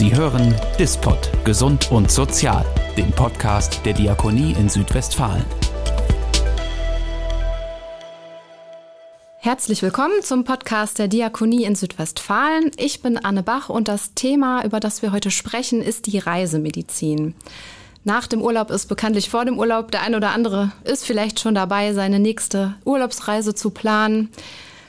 Sie hören Dispot Gesund und Sozial, den Podcast der Diakonie in Südwestfalen. Herzlich willkommen zum Podcast der Diakonie in Südwestfalen. Ich bin Anne Bach und das Thema, über das wir heute sprechen, ist die Reisemedizin. Nach dem Urlaub ist bekanntlich vor dem Urlaub. Der eine oder andere ist vielleicht schon dabei, seine nächste Urlaubsreise zu planen.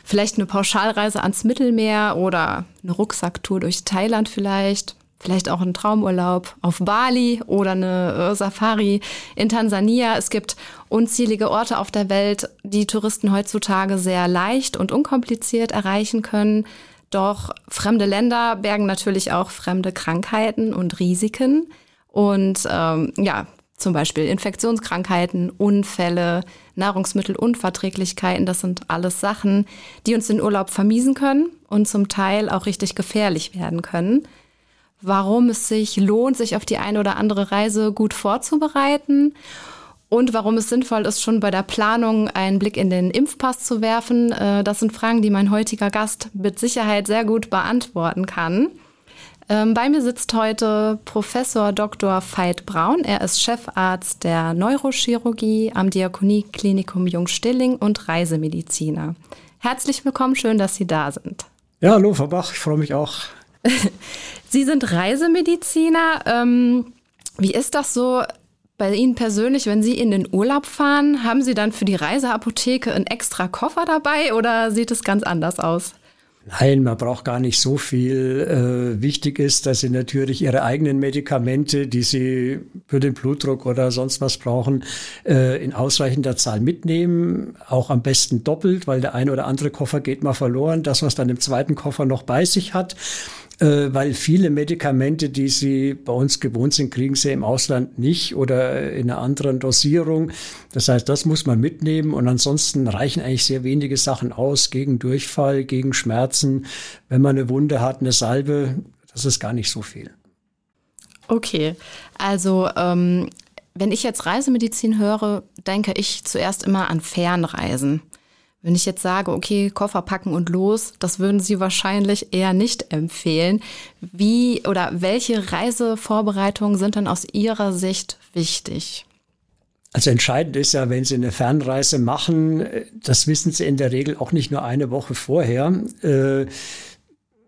Vielleicht eine Pauschalreise ans Mittelmeer oder eine Rucksacktour durch Thailand vielleicht. Vielleicht auch ein Traumurlaub auf Bali oder eine äh, Safari in Tansania. Es gibt unzählige Orte auf der Welt, die Touristen heutzutage sehr leicht und unkompliziert erreichen können. Doch fremde Länder bergen natürlich auch fremde Krankheiten und Risiken. Und ähm, ja, zum Beispiel Infektionskrankheiten, Unfälle, Nahrungsmittelunverträglichkeiten, das sind alles Sachen, die uns den Urlaub vermiesen können und zum Teil auch richtig gefährlich werden können. Warum es sich lohnt, sich auf die eine oder andere Reise gut vorzubereiten und warum es sinnvoll ist, schon bei der Planung einen Blick in den Impfpass zu werfen, äh, das sind Fragen, die mein heutiger Gast mit Sicherheit sehr gut beantworten kann. Ähm, bei mir sitzt heute Professor Dr. Veit Braun. Er ist Chefarzt der Neurochirurgie am Diakonieklinikum Jungstilling und Reisemediziner. Herzlich willkommen, schön, dass Sie da sind. Ja, hallo, Frau Bach, ich freue mich auch. Sie sind Reisemediziner. Ähm, wie ist das so bei Ihnen persönlich, wenn Sie in den Urlaub fahren? Haben Sie dann für die Reiseapotheke einen extra Koffer dabei oder sieht es ganz anders aus? Nein, man braucht gar nicht so viel. Äh, wichtig ist, dass Sie natürlich Ihre eigenen Medikamente, die Sie für den Blutdruck oder sonst was brauchen, äh, in ausreichender Zahl mitnehmen. Auch am besten doppelt, weil der eine oder andere Koffer geht mal verloren. Das, was dann im zweiten Koffer noch bei sich hat weil viele Medikamente, die sie bei uns gewohnt sind, kriegen sie im Ausland nicht oder in einer anderen Dosierung. Das heißt, das muss man mitnehmen und ansonsten reichen eigentlich sehr wenige Sachen aus gegen Durchfall, gegen Schmerzen. Wenn man eine Wunde hat, eine Salbe, das ist gar nicht so viel. Okay, also ähm, wenn ich jetzt Reisemedizin höre, denke ich zuerst immer an Fernreisen. Wenn ich jetzt sage, okay, Koffer packen und los, das würden Sie wahrscheinlich eher nicht empfehlen. Wie oder welche Reisevorbereitungen sind dann aus Ihrer Sicht wichtig? Also entscheidend ist ja, wenn Sie eine Fernreise machen, das wissen Sie in der Regel auch nicht nur eine Woche vorher. Äh,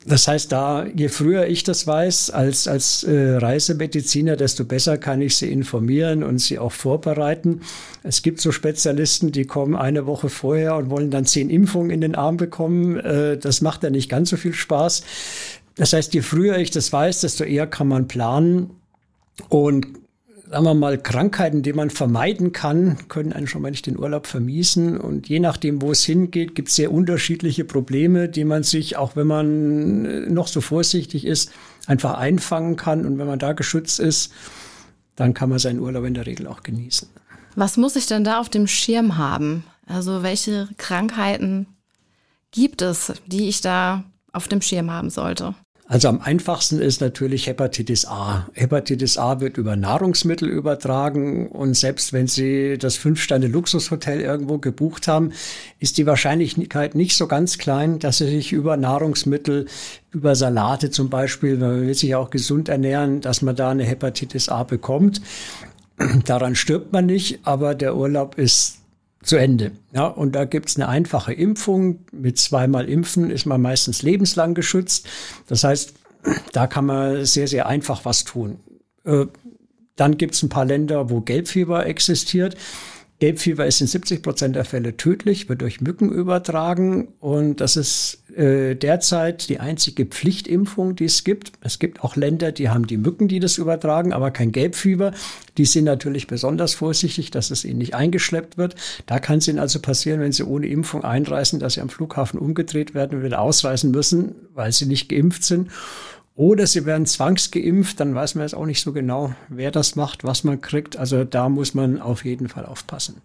das heißt, da, je früher ich das weiß als, als äh, Reisemediziner, desto besser kann ich sie informieren und sie auch vorbereiten. Es gibt so Spezialisten, die kommen eine Woche vorher und wollen dann zehn Impfungen in den Arm bekommen. Äh, das macht ja nicht ganz so viel Spaß. Das heißt, je früher ich das weiß, desto eher kann man planen. Und sagen wir mal, Krankheiten, die man vermeiden kann, können einen schon mal nicht den Urlaub vermiesen. Und je nachdem, wo es hingeht, gibt es sehr unterschiedliche Probleme, die man sich, auch wenn man äh, noch so vorsichtig ist, einfach einfangen kann. Und wenn man da geschützt ist, dann kann man seinen Urlaub in der Regel auch genießen. Was muss ich denn da auf dem Schirm haben? Also welche Krankheiten gibt es, die ich da auf dem Schirm haben sollte? Also am einfachsten ist natürlich Hepatitis A. Hepatitis A wird über Nahrungsmittel übertragen und selbst wenn Sie das Fünf-Sterne-Luxushotel irgendwo gebucht haben, ist die Wahrscheinlichkeit nicht so ganz klein, dass Sie sich über Nahrungsmittel, über Salate zum Beispiel, man will sich auch gesund ernähren, dass man da eine Hepatitis A bekommt. Daran stirbt man nicht, aber der Urlaub ist zu Ende. Ja, und da gibt's eine einfache Impfung. Mit zweimal Impfen ist man meistens lebenslang geschützt. Das heißt, da kann man sehr, sehr einfach was tun. Äh, dann gibt's ein paar Länder, wo Gelbfieber existiert. Gelbfieber ist in 70 Prozent der Fälle tödlich, wird durch Mücken übertragen und das ist äh, derzeit die einzige Pflichtimpfung, die es gibt. Es gibt auch Länder, die haben die Mücken, die das übertragen, aber kein Gelbfieber. Die sind natürlich besonders vorsichtig, dass es ihnen nicht eingeschleppt wird. Da kann es ihnen also passieren, wenn sie ohne Impfung einreisen, dass sie am Flughafen umgedreht werden und wieder ausreisen müssen, weil sie nicht geimpft sind. Oder sie werden zwangsgeimpft, dann weiß man jetzt auch nicht so genau, wer das macht, was man kriegt. Also da muss man auf jeden Fall aufpassen.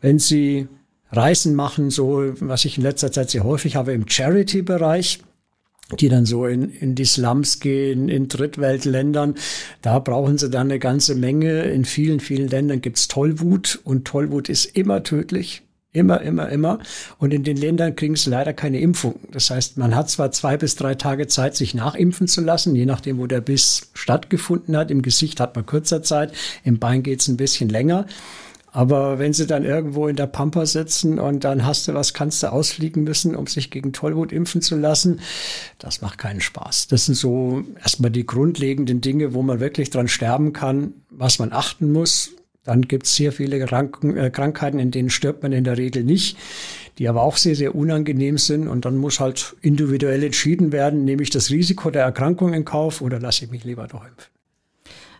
Wenn Sie Reisen machen, so was ich in letzter Zeit sehr häufig habe im Charity-Bereich, die dann so in, in die Slums gehen, in Drittweltländern. Da brauchen sie dann eine ganze Menge. In vielen, vielen Ländern gibt's Tollwut und Tollwut ist immer tödlich Immer, immer, immer. Und in den Ländern kriegen sie leider keine Impfung. Das heißt, man hat zwar zwei bis drei Tage Zeit, sich nachimpfen zu lassen, je nachdem, wo der Biss stattgefunden hat. Im Gesicht hat man kürzer Zeit, im Bein geht es ein bisschen länger. Aber wenn sie dann irgendwo in der Pampa sitzen und dann hast du was, kannst du ausfliegen müssen, um sich gegen Tollwut impfen zu lassen, das macht keinen Spaß. Das sind so erstmal die grundlegenden Dinge, wo man wirklich dran sterben kann, was man achten muss. Dann gibt es sehr viele Kranken, äh, Krankheiten, in denen stirbt man in der Regel nicht, die aber auch sehr, sehr unangenehm sind. Und dann muss halt individuell entschieden werden, nehme ich das Risiko der Erkrankung in Kauf oder lasse ich mich lieber doch impfen.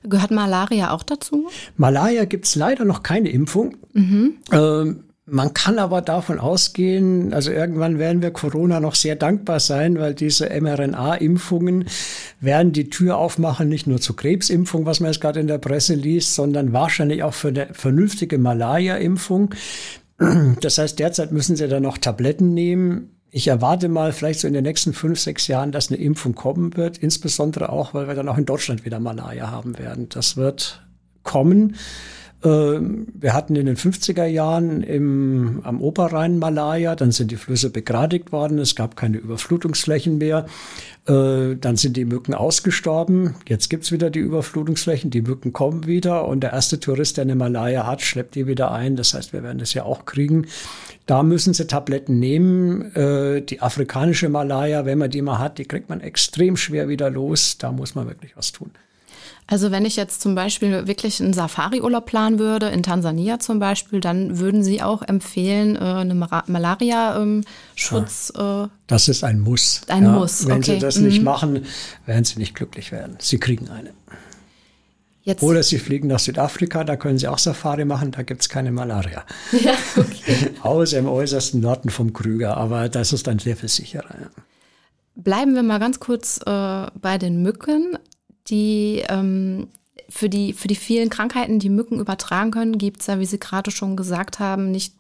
Gehört Malaria auch dazu? Malaria gibt es leider noch keine Impfung. Mhm. Ähm, man kann aber davon ausgehen, also irgendwann werden wir Corona noch sehr dankbar sein, weil diese mRNA-Impfungen werden die Tür aufmachen, nicht nur zur Krebsimpfung, was man jetzt gerade in der Presse liest, sondern wahrscheinlich auch für eine vernünftige Malaria-Impfung. Das heißt, derzeit müssen sie da noch Tabletten nehmen. Ich erwarte mal vielleicht so in den nächsten fünf, sechs Jahren, dass eine Impfung kommen wird, insbesondere auch, weil wir dann auch in Deutschland wieder Malaria haben werden. Das wird kommen. Ähm, wir hatten in den 50er Jahren im, am Oberrhein Malaria, dann sind die Flüsse begradigt worden, es gab keine Überflutungsflächen mehr, äh, dann sind die Mücken ausgestorben, jetzt gibt's wieder die Überflutungsflächen, die Mücken kommen wieder und der erste Tourist, der eine Malaria hat, schleppt die wieder ein, das heißt, wir werden das ja auch kriegen. Da müssen sie Tabletten nehmen. Äh, die afrikanische Malaria, wenn man die mal hat, die kriegt man extrem schwer wieder los. Da muss man wirklich was tun. Also wenn ich jetzt zum Beispiel wirklich einen Safari-Urlaub planen würde, in Tansania zum Beispiel, dann würden Sie auch empfehlen, äh, eine Malaria-Schutz. Ja, äh, das ist ein Muss. Ein ja, Muss. Wenn okay. Sie das mhm. nicht machen, werden Sie nicht glücklich werden. Sie kriegen eine. Jetzt. Oder Sie fliegen nach Südafrika, da können Sie auch Safari machen, da gibt es keine Malaria. Ja, okay. Außer im äußersten Norden vom Krüger, aber das ist dann sehr viel sicherer. Ja. Bleiben wir mal ganz kurz äh, bei den Mücken die ähm, für die, für die vielen Krankheiten, die Mücken übertragen können, gibt es ja, wie Sie gerade schon gesagt haben, nicht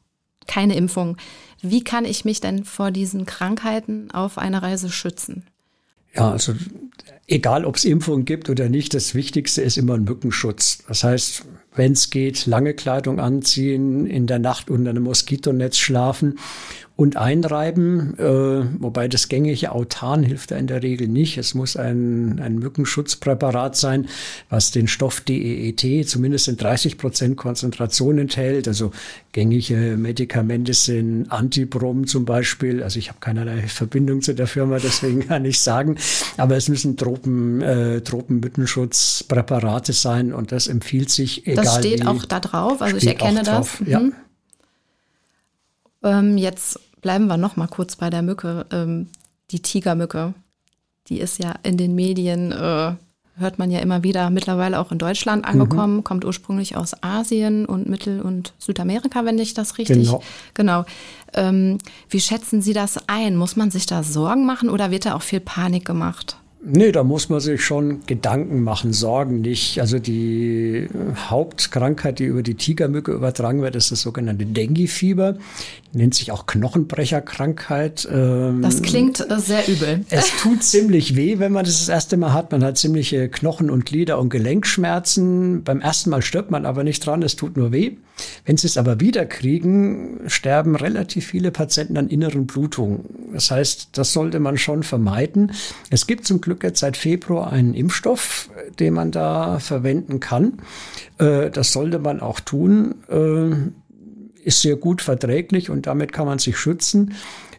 keine Impfung. Wie kann ich mich denn vor diesen Krankheiten auf einer Reise schützen? Ja, also egal ob es Impfungen gibt oder nicht, das Wichtigste ist immer ein Mückenschutz. Das heißt, wenn es geht, lange Kleidung anziehen, in der Nacht unter einem Moskitonetz schlafen und einreiben, äh, wobei das gängige Autan hilft da in der Regel nicht. Es muss ein, ein Mückenschutzpräparat sein, was den Stoff DEET zumindest in 30 Prozent Konzentration enthält. Also gängige Medikamente sind Antibrom zum Beispiel. Also ich habe keinerlei Verbindung zu der Firma, deswegen kann ich sagen. Aber es müssen Tropen, äh, Tropenmückenschutzpräparate sein und das empfiehlt sich egal. Das steht wie, auch da drauf, also ich erkenne das. Mhm. Ja. Ähm, jetzt bleiben wir noch mal kurz bei der Mücke. Ähm, die Tigermücke, die ist ja in den Medien, äh, hört man ja immer wieder, mittlerweile auch in Deutschland mhm. angekommen, mhm. kommt ursprünglich aus Asien und Mittel- und Südamerika, wenn ich das richtig. Genau. genau. Ähm, wie schätzen Sie das ein? Muss man sich da Sorgen machen oder wird da auch viel Panik gemacht? Nee, da muss man sich schon Gedanken machen, Sorgen nicht. Also die Hauptkrankheit, die über die Tigermücke übertragen wird, ist das sogenannte Dengue-Fieber. Nennt sich auch Knochenbrecherkrankheit. Ähm, das klingt äh, sehr übel. Es tut ziemlich weh, wenn man das das erste Mal hat. Man hat ziemliche Knochen- und Glieder- und Gelenkschmerzen. Beim ersten Mal stirbt man aber nicht dran, es tut nur weh. Wenn sie es aber wieder kriegen, sterben relativ viele Patienten an inneren Blutungen. Das heißt, das sollte man schon vermeiden. Es gibt zum Glück jetzt seit Februar einen Impfstoff, den man da verwenden kann. Äh, das sollte man auch tun. Äh, ist sehr gut verträglich und damit kann man sich schützen.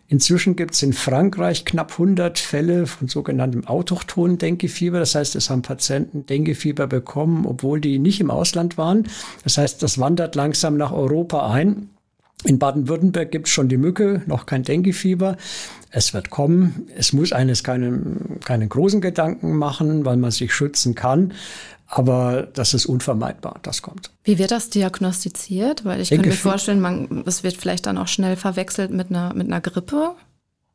Inzwischen gibt es in Frankreich knapp 100 Fälle von sogenanntem autochthonen Denkefieber. Das heißt, es haben Patienten Denkefieber bekommen, obwohl die nicht im Ausland waren. Das heißt, das wandert langsam nach Europa ein. In Baden-Württemberg gibt es schon die Mücke, noch kein Denkefieber. Es wird kommen. Es muss eines keinen, keinen großen Gedanken machen, weil man sich schützen kann. Aber das ist unvermeidbar, das kommt. Wie wird das diagnostiziert? Weil ich kann mir vorstellen, man, es wird vielleicht dann auch schnell verwechselt mit einer, mit einer Grippe.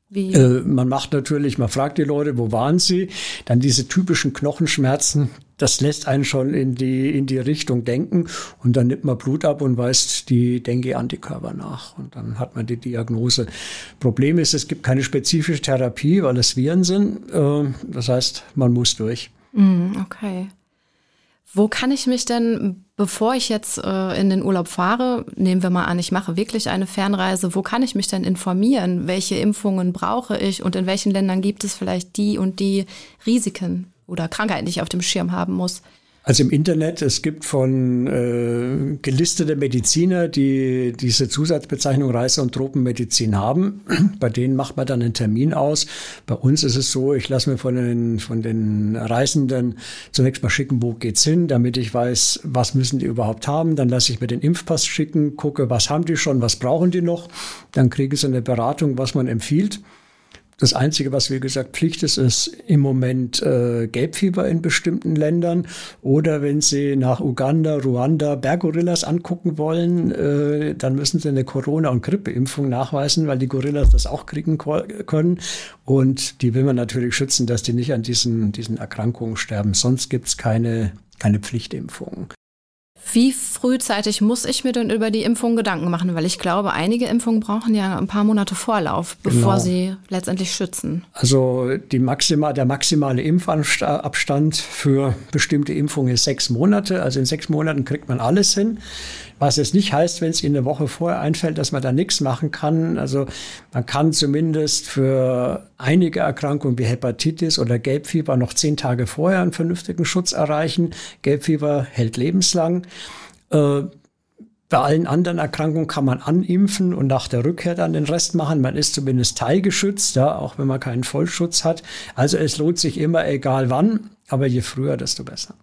Wie? Äh, man macht natürlich, man fragt die Leute, wo waren sie? Dann diese typischen Knochenschmerzen, das lässt einen schon in die, in die Richtung denken. Und dann nimmt man Blut ab und weist die Dengue-Antikörper nach. Und dann hat man die Diagnose. Problem ist, es gibt keine spezifische Therapie, weil es Viren sind. Äh, das heißt, man muss durch. Mm, okay. Wo kann ich mich denn, bevor ich jetzt äh, in den Urlaub fahre, nehmen wir mal an, ich mache wirklich eine Fernreise, wo kann ich mich denn informieren? Welche Impfungen brauche ich und in welchen Ländern gibt es vielleicht die und die Risiken oder Krankheiten, die ich auf dem Schirm haben muss? Also im Internet, es gibt von äh, gelistete Mediziner, die diese Zusatzbezeichnung Reise- und Tropenmedizin haben. Bei denen macht man dann einen Termin aus. Bei uns ist es so, ich lasse mir von den, von den Reisenden zunächst mal schicken, wo geht's hin, damit ich weiß, was müssen die überhaupt haben. Dann lasse ich mir den Impfpass schicken, gucke, was haben die schon, was brauchen die noch. Dann kriege ich eine Beratung, was man empfiehlt. Das Einzige, was wie gesagt Pflicht ist, ist im Moment äh, Gelbfieber in bestimmten Ländern. Oder wenn Sie nach Uganda, Ruanda Berggorillas angucken wollen, äh, dann müssen Sie eine Corona- und Grippeimpfung nachweisen, weil die Gorillas das auch kriegen können. Und die will man natürlich schützen, dass die nicht an diesen, diesen Erkrankungen sterben. Sonst gibt es keine, keine Pflichtimpfungen. Wie frühzeitig muss ich mir denn über die Impfung Gedanken machen? Weil ich glaube, einige Impfungen brauchen ja ein paar Monate Vorlauf, bevor genau. sie letztendlich schützen. Also maxima, der maximale Impfabstand für bestimmte Impfungen ist sechs Monate. Also in sechs Monaten kriegt man alles hin. Was jetzt nicht heißt, wenn es Ihnen eine Woche vorher einfällt, dass man da nichts machen kann. Also man kann zumindest für einige Erkrankungen wie Hepatitis oder Gelbfieber noch zehn Tage vorher einen vernünftigen Schutz erreichen. Gelbfieber hält lebenslang. Äh, bei allen anderen Erkrankungen kann man animpfen und nach der Rückkehr dann den Rest machen. Man ist zumindest teilgeschützt, ja, auch wenn man keinen Vollschutz hat. Also es lohnt sich immer, egal wann, aber je früher, desto besser.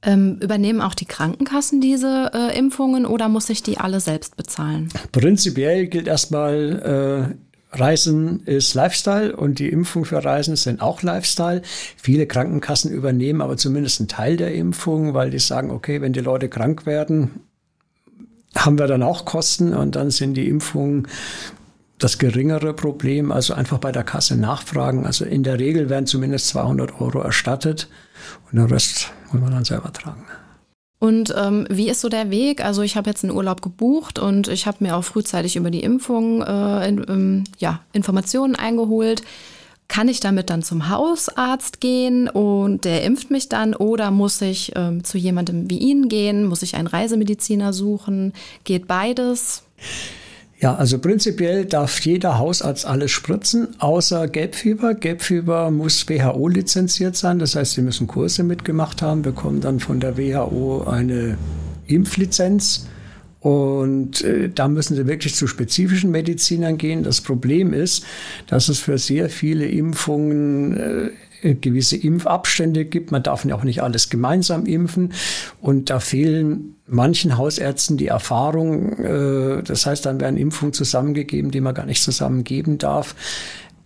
Ähm, übernehmen auch die Krankenkassen diese äh, Impfungen oder muss ich die alle selbst bezahlen? Prinzipiell gilt erstmal, äh, Reisen ist Lifestyle und die Impfung für Reisen sind auch Lifestyle. Viele Krankenkassen übernehmen aber zumindest einen Teil der Impfung, weil die sagen, okay, wenn die Leute krank werden, haben wir dann auch Kosten und dann sind die Impfungen das geringere Problem. Also einfach bei der Kasse nachfragen. Also in der Regel werden zumindest 200 Euro erstattet und den Rest muss man dann selber tragen. Und ähm, wie ist so der Weg? Also ich habe jetzt einen Urlaub gebucht und ich habe mir auch frühzeitig über die Impfung äh, in, ähm, ja, Informationen eingeholt. Kann ich damit dann zum Hausarzt gehen und der impft mich dann oder muss ich ähm, zu jemandem wie Ihnen gehen? Muss ich einen Reisemediziner suchen? Geht beides? Ja, also prinzipiell darf jeder Hausarzt alles spritzen, außer Gelbfieber. Gelbfieber muss WHO lizenziert sein, das heißt, sie müssen Kurse mitgemacht haben, bekommen dann von der WHO eine Impflizenz. Und äh, da müssen sie wirklich zu spezifischen Medizinern gehen. Das Problem ist, dass es für sehr viele Impfungen äh, gewisse Impfabstände gibt. Man darf ja auch nicht alles gemeinsam impfen. Und da fehlen manchen Hausärzten die Erfahrung. Äh, das heißt, dann werden Impfungen zusammengegeben, die man gar nicht zusammengeben darf.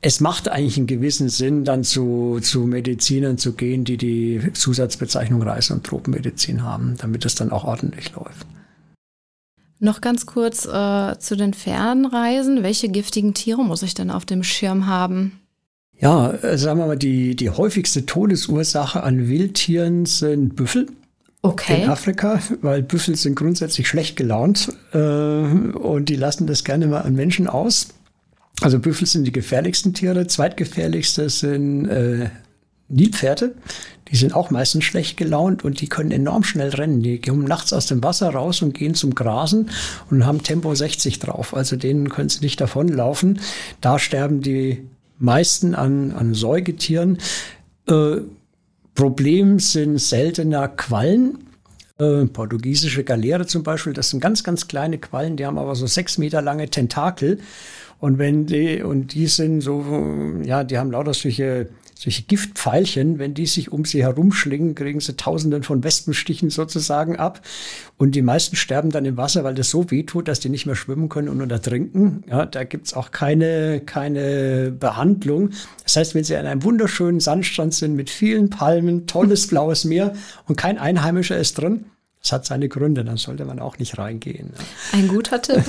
Es macht eigentlich einen gewissen Sinn, dann zu, zu Medizinern zu gehen, die die Zusatzbezeichnung Reise- und Tropenmedizin haben, damit es dann auch ordentlich läuft. Noch ganz kurz äh, zu den Fernreisen. Welche giftigen Tiere muss ich denn auf dem Schirm haben? Ja, äh, sagen wir mal, die, die häufigste Todesursache an Wildtieren sind Büffel. Okay. In Afrika, weil Büffel sind grundsätzlich schlecht gelaunt äh, und die lassen das gerne mal an Menschen aus. Also Büffel sind die gefährlichsten Tiere. Zweitgefährlichste sind äh, Nilpferde. Die sind auch meistens schlecht gelaunt und die können enorm schnell rennen. Die kommen nachts aus dem Wasser raus und gehen zum Grasen und haben Tempo 60 drauf. Also denen können sie nicht davonlaufen. Da sterben die meisten an, an Säugetieren. Äh, Problem sind seltener Quallen. Äh, portugiesische Galeere zum Beispiel, das sind ganz, ganz kleine Quallen, die haben aber so sechs Meter lange Tentakel. Und wenn die, und die sind so, ja, die haben lauter solche solche Giftpfeilchen, wenn die sich um sie herumschlingen, kriegen sie Tausenden von Wespenstichen sozusagen ab. Und die meisten sterben dann im Wasser, weil das so weh tut, dass die nicht mehr schwimmen können und untertrinken. Ja, da gibt's auch keine, keine Behandlung. Das heißt, wenn sie an einem wunderschönen Sandstrand sind mit vielen Palmen, tolles blaues Meer und kein Einheimischer ist drin, das hat seine Gründe, dann sollte man auch nicht reingehen. Ein guter Tipp.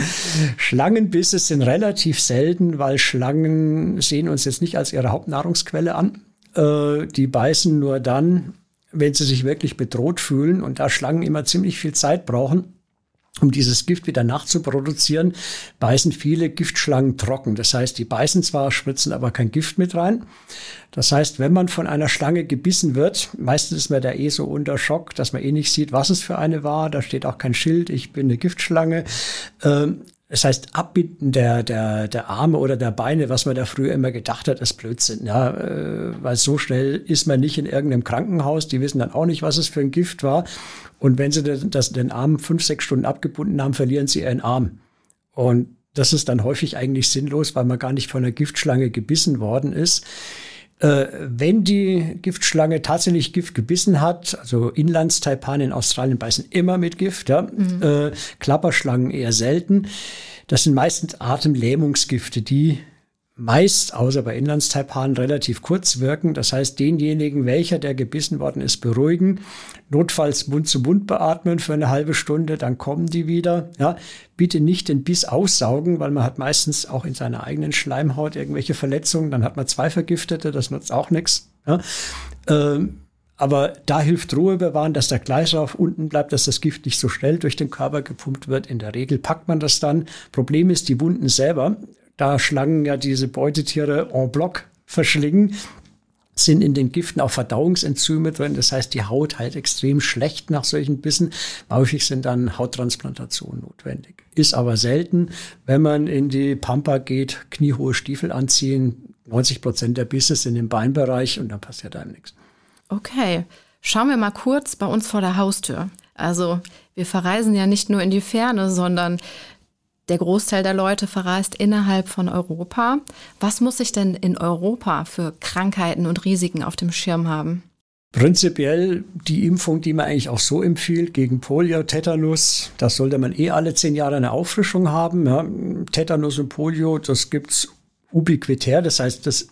Schlangenbisse sind relativ selten, weil Schlangen sehen uns jetzt nicht als ihre Hauptnahrungsquelle an. Äh, die beißen nur dann, wenn sie sich wirklich bedroht fühlen und da Schlangen immer ziemlich viel Zeit brauchen, um dieses Gift wieder nachzuproduzieren, beißen viele Giftschlangen trocken. Das heißt, die beißen zwar, spritzen aber kein Gift mit rein. Das heißt, wenn man von einer Schlange gebissen wird, meistens ist man da eh so unter Schock, dass man eh nicht sieht, was es für eine war. Da steht auch kein Schild, ich bin eine Giftschlange. Ähm, das heißt, Abbinden der, der, der Arme oder der Beine, was man da früher immer gedacht hat, ist Blödsinn. Ja, äh, weil so schnell ist man nicht in irgendeinem Krankenhaus. Die wissen dann auch nicht, was es für ein Gift war. Und wenn sie das, den Arm fünf, sechs Stunden abgebunden haben, verlieren sie ihren Arm. Und das ist dann häufig eigentlich sinnlos, weil man gar nicht von einer Giftschlange gebissen worden ist. Äh, wenn die Giftschlange tatsächlich Gift gebissen hat, also Inlandstaipan in Australien beißen immer mit Gift, ja, mhm. äh, Klapperschlangen eher selten. Das sind meistens Atemlähmungsgifte, die meist, außer bei Inlandstaipanen, relativ kurz wirken. Das heißt, denjenigen, welcher der gebissen worden ist, beruhigen, notfalls Mund zu Mund beatmen für eine halbe Stunde, dann kommen die wieder. Ja, bitte nicht den Biss aussaugen, weil man hat meistens auch in seiner eigenen Schleimhaut irgendwelche Verletzungen. Dann hat man zwei Vergiftete, das nutzt auch nichts. Ja. Ähm, aber da hilft Ruhe bewahren, dass der Kreislauf unten bleibt, dass das Gift nicht so schnell durch den Körper gepumpt wird. In der Regel packt man das dann. Problem ist, die Wunden selber da Schlangen ja diese Beutetiere en bloc verschlingen, sind in den Giften auch Verdauungsenzyme drin. Das heißt, die Haut halt extrem schlecht nach solchen Bissen. Häufig sind dann Hauttransplantationen notwendig. Ist aber selten, wenn man in die Pampa geht, kniehohe Stiefel anziehen. 90 Prozent der Bisse sind im Beinbereich und dann passiert einem nichts. Okay. Schauen wir mal kurz bei uns vor der Haustür. Also wir verreisen ja nicht nur in die Ferne, sondern der Großteil der Leute verreist innerhalb von Europa. Was muss ich denn in Europa für Krankheiten und Risiken auf dem Schirm haben? Prinzipiell die Impfung, die man eigentlich auch so empfiehlt, gegen Polio, Tetanus, das sollte man eh alle zehn Jahre eine Auffrischung haben. Ja. Tetanus und Polio, das gibt's ubiquitär, das heißt, das,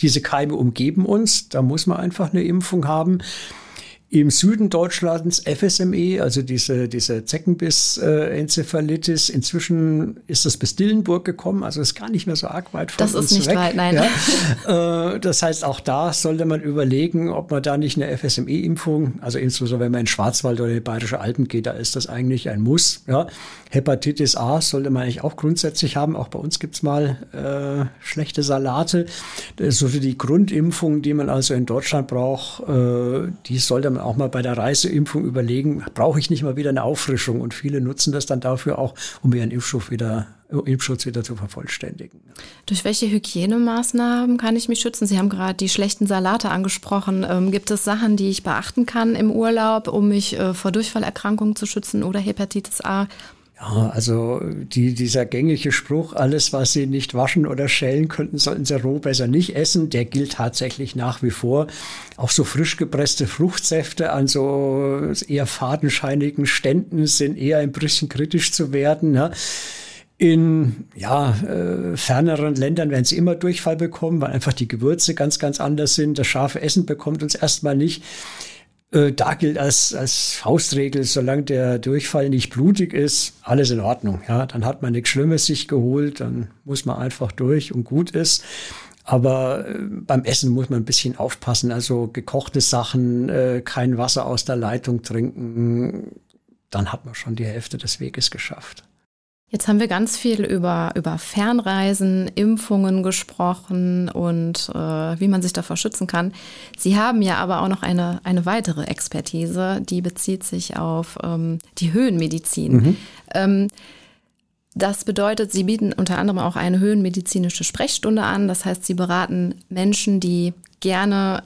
diese Keime umgeben uns, da muss man einfach eine Impfung haben. Im Süden Deutschlands FSME, also diese, diese Zeckenbiss-Enzephalitis. Inzwischen ist das bis Dillenburg gekommen, also ist gar nicht mehr so arg weit von das uns weg. Das ist nicht weit, nein. Ja. Äh, das heißt, auch da sollte man überlegen, ob man da nicht eine FSME-Impfung, also insbesondere wenn man in Schwarzwald oder in die Bayerische Alpen geht, da ist das eigentlich ein Muss. Ja. Hepatitis A sollte man eigentlich auch grundsätzlich haben. Auch bei uns gibt's mal äh, schlechte Salate. Ist so für die Grundimpfung, die man also in Deutschland braucht, äh, die sollte man auch mal bei der Reiseimpfung überlegen, brauche ich nicht mal wieder eine Auffrischung? Und viele nutzen das dann dafür auch, um ihren Impfstoff wieder, Impfschutz wieder zu vervollständigen. Durch welche Hygienemaßnahmen kann ich mich schützen? Sie haben gerade die schlechten Salate angesprochen. Ähm, gibt es Sachen, die ich beachten kann im Urlaub, um mich äh, vor Durchfallerkrankungen zu schützen oder Hepatitis A? Ja, also die, dieser gängige Spruch, alles, was Sie nicht waschen oder schälen könnten, sollten Sie roh besser nicht essen, der gilt tatsächlich nach wie vor. Auch so frisch gepresste Fruchtsäfte an so eher fadenscheinigen Ständen sind eher ein bisschen kritisch zu werden. Ne? In ja, äh, ferneren Ländern werden sie immer Durchfall bekommen, weil einfach die Gewürze ganz, ganz anders sind. Das scharfe Essen bekommt uns erstmal nicht. Äh, da gilt als, als Faustregel, solange der Durchfall nicht blutig ist, alles in Ordnung. Ja, dann hat man nichts Schlimmes sich geholt, dann muss man einfach durch und gut ist. Aber äh, beim Essen muss man ein bisschen aufpassen. Also gekochte Sachen, äh, kein Wasser aus der Leitung trinken, dann hat man schon die Hälfte des Weges geschafft. Jetzt haben wir ganz viel über, über Fernreisen, Impfungen gesprochen und äh, wie man sich davor schützen kann. Sie haben ja aber auch noch eine, eine weitere Expertise, die bezieht sich auf ähm, die Höhenmedizin. Mhm. Ähm, das bedeutet, Sie bieten unter anderem auch eine höhenmedizinische Sprechstunde an. Das heißt, Sie beraten Menschen, die gerne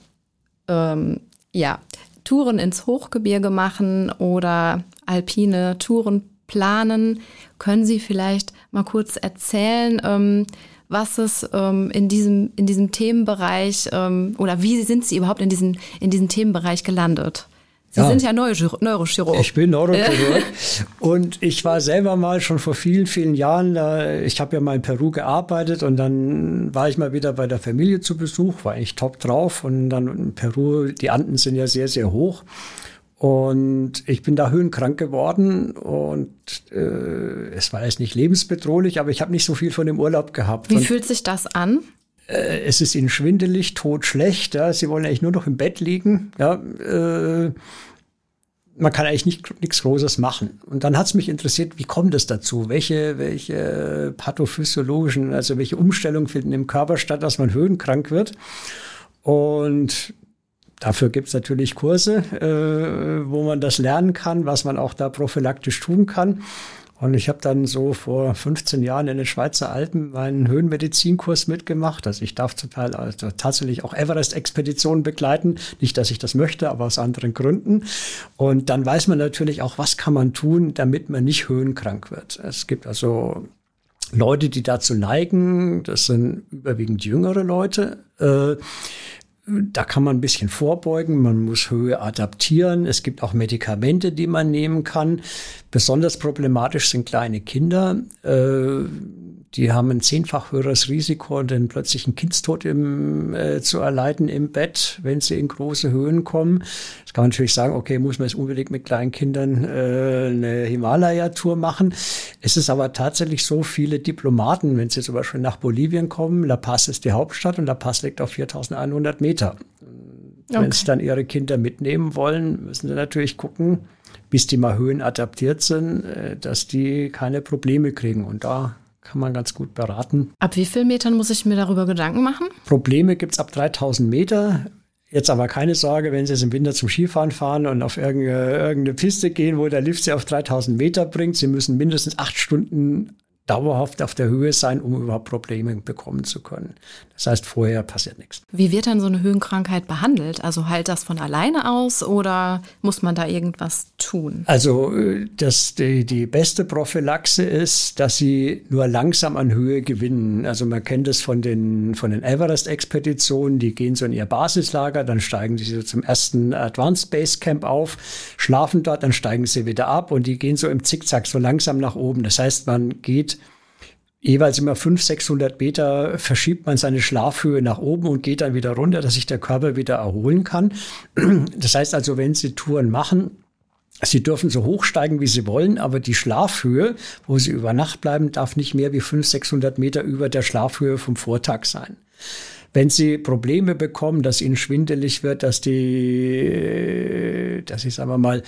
ähm, ja, Touren ins Hochgebirge machen oder alpine Touren planen. Können Sie vielleicht mal kurz erzählen, ähm, was es ähm, in, diesem, in diesem Themenbereich ähm, oder wie sind Sie überhaupt in diesen, in diesen Themenbereich gelandet? Sie ja. sind ja Neurochirurg. Ich bin Neurochirurg und ich war selber mal schon vor vielen, vielen Jahren, ich habe ja mal in Peru gearbeitet und dann war ich mal wieder bei der Familie zu Besuch, war eigentlich top drauf und dann in Peru, die Anden sind ja sehr, sehr hoch und ich bin da höhenkrank geworden und äh, es war jetzt nicht lebensbedrohlich, aber ich habe nicht so viel von dem Urlaub gehabt. Wie und, fühlt sich das an? Äh, es ist ihnen schwindelig, tot, schlecht. Ja. Sie wollen eigentlich nur noch im Bett liegen. Ja. Äh, man kann eigentlich nicht, nichts Großes machen. Und dann hat es mich interessiert, wie kommt es dazu? Welche, welche pathophysiologischen, also welche Umstellungen finden im Körper statt, dass man höhenkrank wird? Und dafür gibt es natürlich Kurse, äh, wo man das lernen kann, was man auch da prophylaktisch tun kann. Und ich habe dann so vor 15 Jahren in den Schweizer Alpen meinen Höhenmedizinkurs mitgemacht. Also ich darf zum Teil also tatsächlich auch Everest-Expeditionen begleiten. Nicht, dass ich das möchte, aber aus anderen Gründen. Und dann weiß man natürlich auch, was kann man tun, damit man nicht höhenkrank wird. Es gibt also Leute, die dazu neigen, das sind überwiegend jüngere Leute, äh, da kann man ein bisschen vorbeugen, man muss Höhe adaptieren. Es gibt auch Medikamente, die man nehmen kann. Besonders problematisch sind kleine Kinder. Äh, die haben ein zehnfach höheres Risiko, den plötzlichen Kindstod im, äh, zu erleiden im Bett, wenn sie in große Höhen kommen. Das kann man natürlich sagen, okay, muss man jetzt unbedingt mit kleinen Kindern äh, eine Himalaya-Tour machen. Es ist aber tatsächlich so, viele Diplomaten, wenn sie zum Beispiel nach Bolivien kommen, La Paz ist die Hauptstadt und La Paz liegt auf 4100 Meter. Okay. Wenn sie dann ihre Kinder mitnehmen wollen, müssen sie natürlich gucken, bis die mal Höhen adaptiert sind, äh, dass die keine Probleme kriegen. Und da kann man ganz gut beraten. Ab wie vielen Metern muss ich mir darüber Gedanken machen? Probleme gibt es ab 3000 Meter. Jetzt aber keine Sorge, wenn Sie jetzt im Winter zum Skifahren fahren und auf irgendeine Piste gehen, wo der Lift Sie auf 3000 Meter bringt. Sie müssen mindestens acht Stunden dauerhaft auf der Höhe sein, um überhaupt Probleme bekommen zu können. Das heißt, vorher passiert nichts. Wie wird dann so eine Höhenkrankheit behandelt? Also heilt das von alleine aus oder muss man da irgendwas tun? Also äh, das, die, die beste Prophylaxe ist, dass sie nur langsam an Höhe gewinnen. Also man kennt es von den, von den Everest-Expeditionen, die gehen so in ihr Basislager, dann steigen sie so zum ersten Advanced Base Camp auf, schlafen dort, dann steigen sie wieder ab und die gehen so im Zickzack so langsam nach oben. Das heißt, man geht jeweils immer 500, 600 Meter verschiebt man seine Schlafhöhe nach oben und geht dann wieder runter, dass sich der Körper wieder erholen kann. Das heißt also, wenn Sie Touren machen, Sie dürfen so hoch steigen, wie Sie wollen, aber die Schlafhöhe, wo Sie über Nacht bleiben, darf nicht mehr wie 500, 600 Meter über der Schlafhöhe vom Vortag sein. Wenn Sie Probleme bekommen, dass Ihnen schwindelig wird, dass die, dass ich sagen wir mal,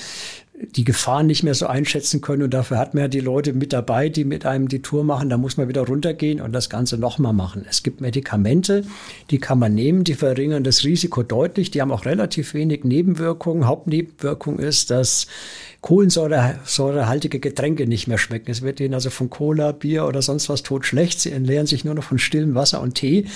die Gefahren nicht mehr so einschätzen können. Und dafür hat man ja die Leute mit dabei, die mit einem die Tour machen. Da muss man wieder runtergehen und das Ganze nochmal machen. Es gibt Medikamente, die kann man nehmen, die verringern das Risiko deutlich. Die haben auch relativ wenig Nebenwirkungen. Hauptnebenwirkung ist, dass kohlensäurehaltige Getränke nicht mehr schmecken. Es wird ihnen also von Cola, Bier oder sonst was tot schlecht. Sie entleeren sich nur noch von stillem Wasser und Tee.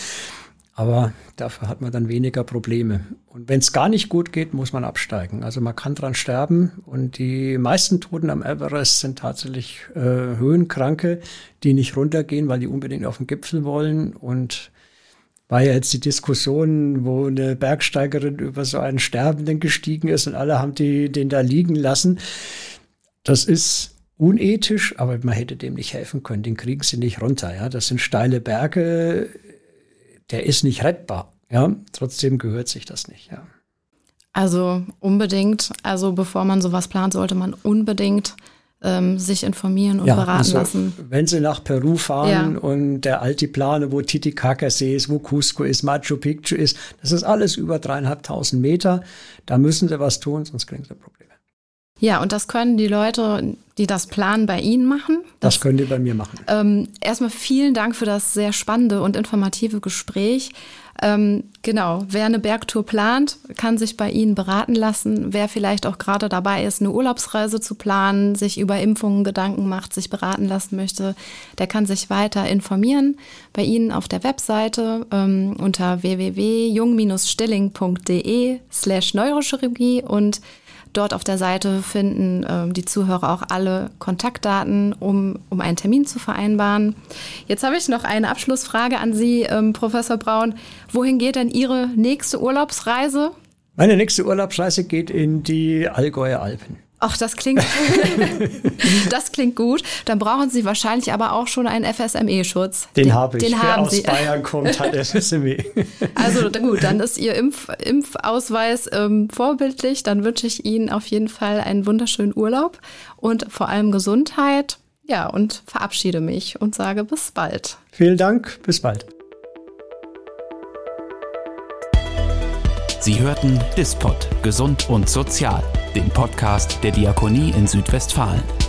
Aber dafür hat man dann weniger Probleme. Und wenn es gar nicht gut geht, muss man absteigen. Also man kann dran sterben. Und die meisten Toten am Everest sind tatsächlich äh, Höhenkranke, die nicht runtergehen, weil die unbedingt auf den Gipfel wollen. Und war ja jetzt die Diskussion, wo eine Bergsteigerin über so einen Sterbenden gestiegen ist und alle haben die, den da liegen lassen. Das ist unethisch, aber man hätte dem nicht helfen können. Den kriegen sie nicht runter. Ja, das sind steile Berge der ist nicht rettbar. Ja, trotzdem gehört sich das nicht. Ja. Also unbedingt, also bevor man sowas plant, sollte man unbedingt ähm, sich informieren und ja, beraten also, lassen. Wenn Sie nach Peru fahren ja. und der Altiplane, wo Titicaca See ist, wo Cusco ist, Machu Picchu ist, das ist alles über dreieinhalbtausend Meter. Da müssen Sie was tun, sonst kriegen Sie Probleme. Ja, und das können die Leute, die das planen, bei Ihnen machen. Das, das können die bei mir machen. Ähm, erstmal vielen Dank für das sehr spannende und informative Gespräch. Ähm, genau, wer eine Bergtour plant, kann sich bei Ihnen beraten lassen. Wer vielleicht auch gerade dabei ist, eine Urlaubsreise zu planen, sich über Impfungen Gedanken macht, sich beraten lassen möchte, der kann sich weiter informieren bei Ihnen auf der Webseite ähm, unter www.jung-stilling.de slash Neurochirurgie und Dort auf der Seite finden äh, die Zuhörer auch alle Kontaktdaten, um, um einen Termin zu vereinbaren. Jetzt habe ich noch eine Abschlussfrage an Sie, ähm, Professor Braun. Wohin geht denn Ihre nächste Urlaubsreise? Meine nächste Urlaubsreise geht in die Allgäuer Alpen. Ach, das klingt, das klingt gut. Dann brauchen Sie wahrscheinlich aber auch schon einen FSME-Schutz. Den, den habe ich. Den Wer haben aus Sie. Bayern kommt, hat FSME. Also gut, dann ist Ihr Impf Impfausweis ähm, vorbildlich. Dann wünsche ich Ihnen auf jeden Fall einen wunderschönen Urlaub und vor allem Gesundheit. Ja, und verabschiede mich und sage bis bald. Vielen Dank, bis bald. Sie hörten Dispot, gesund und sozial dem Podcast der Diakonie in Südwestfalen.